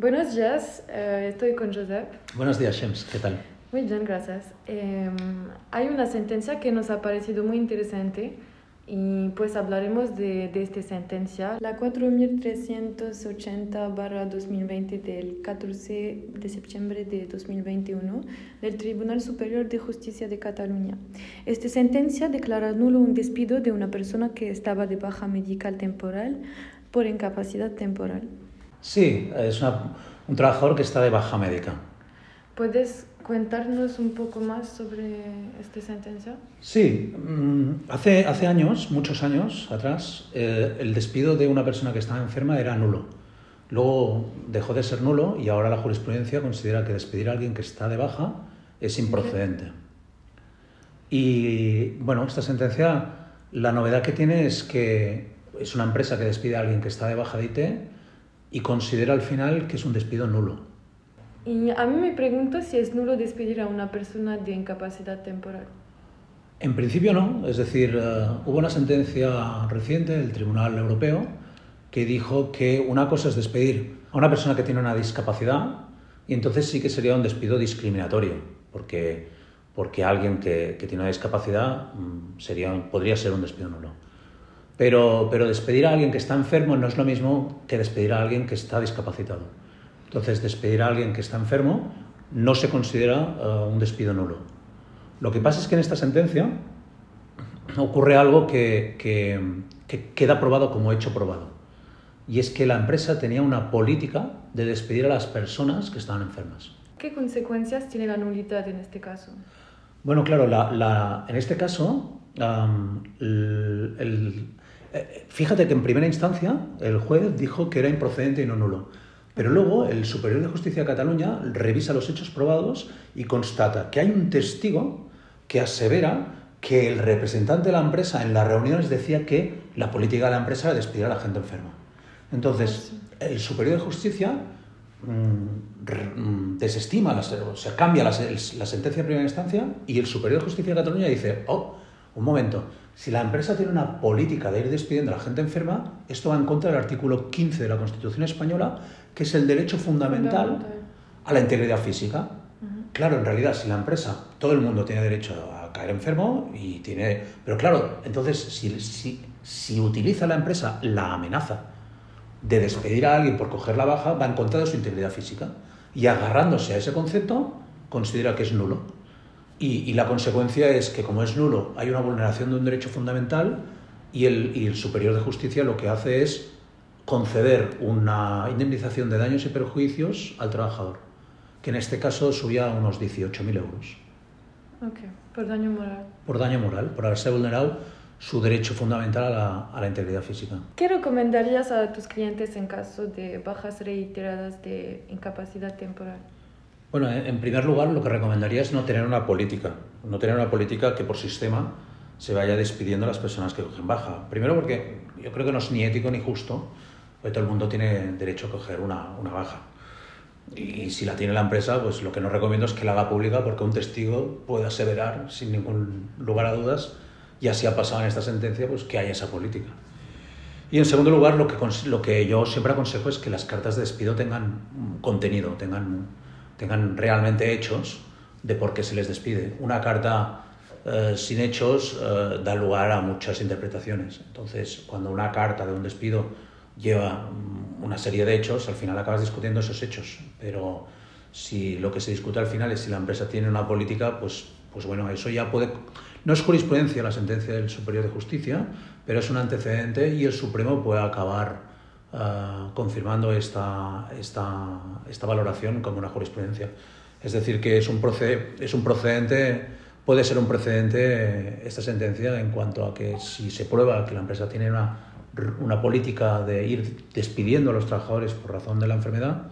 Buenos días, eh, estoy con Josep. Buenos días, Shems, ¿qué tal? Muy bien, gracias. Eh, hay una sentencia que nos ha parecido muy interesante y pues hablaremos de, de esta sentencia, la 4380-2020 del 14 de septiembre de 2021 del Tribunal Superior de Justicia de Cataluña. Esta sentencia declara nulo un despido de una persona que estaba de baja medical temporal por incapacidad temporal. Sí, es una, un trabajador que está de baja médica. ¿Puedes contarnos un poco más sobre esta sentencia? Sí, mm, hace, hace años, muchos años atrás, eh, el despido de una persona que estaba enferma era nulo. Luego dejó de ser nulo y ahora la jurisprudencia considera que despedir a alguien que está de baja es improcedente. Y bueno, esta sentencia, la novedad que tiene es que es una empresa que despide a alguien que está de baja de IT y considera al final que es un despido nulo. Y a mí me pregunto si es nulo despedir a una persona de incapacidad temporal. En principio no, es decir, eh, hubo una sentencia reciente del Tribunal Europeo que dijo que una cosa es despedir a una persona que tiene una discapacidad y entonces sí que sería un despido discriminatorio, porque, porque alguien que, que tiene una discapacidad mm, sería, podría ser un despido nulo. Pero, pero despedir a alguien que está enfermo no es lo mismo que despedir a alguien que está discapacitado. Entonces, despedir a alguien que está enfermo no se considera uh, un despido nulo. Lo que pasa es que en esta sentencia ocurre algo que, que, que, queda probado como hecho probado. Y es que la empresa tenía una política de despedir a las personas que estaban enfermas. ¿Qué consecuencias tiene la nulidad en este caso? Bueno, claro, la, la, en este caso, um, el, el, eh, fíjate que en primera instancia el juez dijo que era improcedente y no nulo. Pero luego el Superior de Justicia de Cataluña revisa los hechos probados y constata que hay un testigo que asevera que el representante de la empresa en las reuniones decía que la política de la empresa era despedir a la gente enferma. Entonces, el Superior de Justicia mmm, desestima, la, o sea, cambia la, la sentencia de primera instancia y el Superior de Justicia de Cataluña dice, oh, un momento, si la empresa tiene una política de ir despidiendo a la gente enferma, esto va en contra del artículo 15 de la Constitución española, que es el derecho fundamental a la integridad física. Claro, en realidad, si la empresa, todo el mundo tiene derecho a caer enfermo y tiene... Pero claro, entonces, si, si, si utiliza la empresa la amenaza de despedir a alguien por coger la baja, va en contra de su integridad física. Y agarrándose a ese concepto, considera que es nulo. Y, y, la consecuencia es que, como es nulo, hay una vulneración de un derecho fundamental y el, y el Superior de Justicia lo que hace es conceder una indemnización de daños y perjuicios al trabajador, que en este caso subía a unos 18.000 euros. Ok, por daño moral. Por daño moral, por haberse vulnerado su derecho fundamental a la, a la integridad física. ¿Qué recomendarías a tus clientes en caso de bajas reiteradas de incapacidad temporal? Bueno, en primer lugar, lo que recomendaría es no tener una política, no tener una política que por sistema se vaya despidiendo a las personas que cogen baja. Primero porque yo creo que no es ni ético ni justo, porque todo el mundo tiene derecho a coger una, una baja. Y si la tiene la empresa, pues lo que no recomiendo es que la haga pública porque un testigo puede aseverar sin ningún lugar a dudas, y así ha pasado en esta sentencia, pues que haya esa política. Y en segundo lugar, lo que, lo que yo siempre aconsejo es que las cartas de despido tengan contenido, tengan tengan realmente hechos de por qué se les despide. Una carta eh, sin hechos eh, da lugar a muchas interpretaciones. Entonces, cuando una carta de un despido lleva una serie de hechos, al final acabas discutiendo esos hechos. Pero si lo que se discute al final es si la empresa tiene una política, pues, pues bueno, eso ya puede... No es jurisprudencia la sentencia del Superior de Justicia, pero es un antecedente y el Supremo puede acabar uh, confirmando esta, esta, esta valoración como una jurisprudencia. Es decir, que es un, proced, es un procedente, puede ser un precedente esta sentencia en cuanto a que si se prueba que la empresa tiene una, una política de ir despidiendo a los trabajadores por razón de la enfermedad,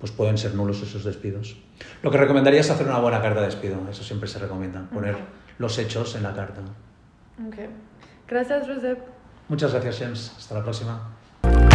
pues pueden ser nulos esos despidos. Lo que recomendaría es hacer una buena carta de despido, eso siempre se recomienda, poner okay. los hechos en la carta. Okay. Gracias, Josep. Muchas gracias, James. Hasta la próxima.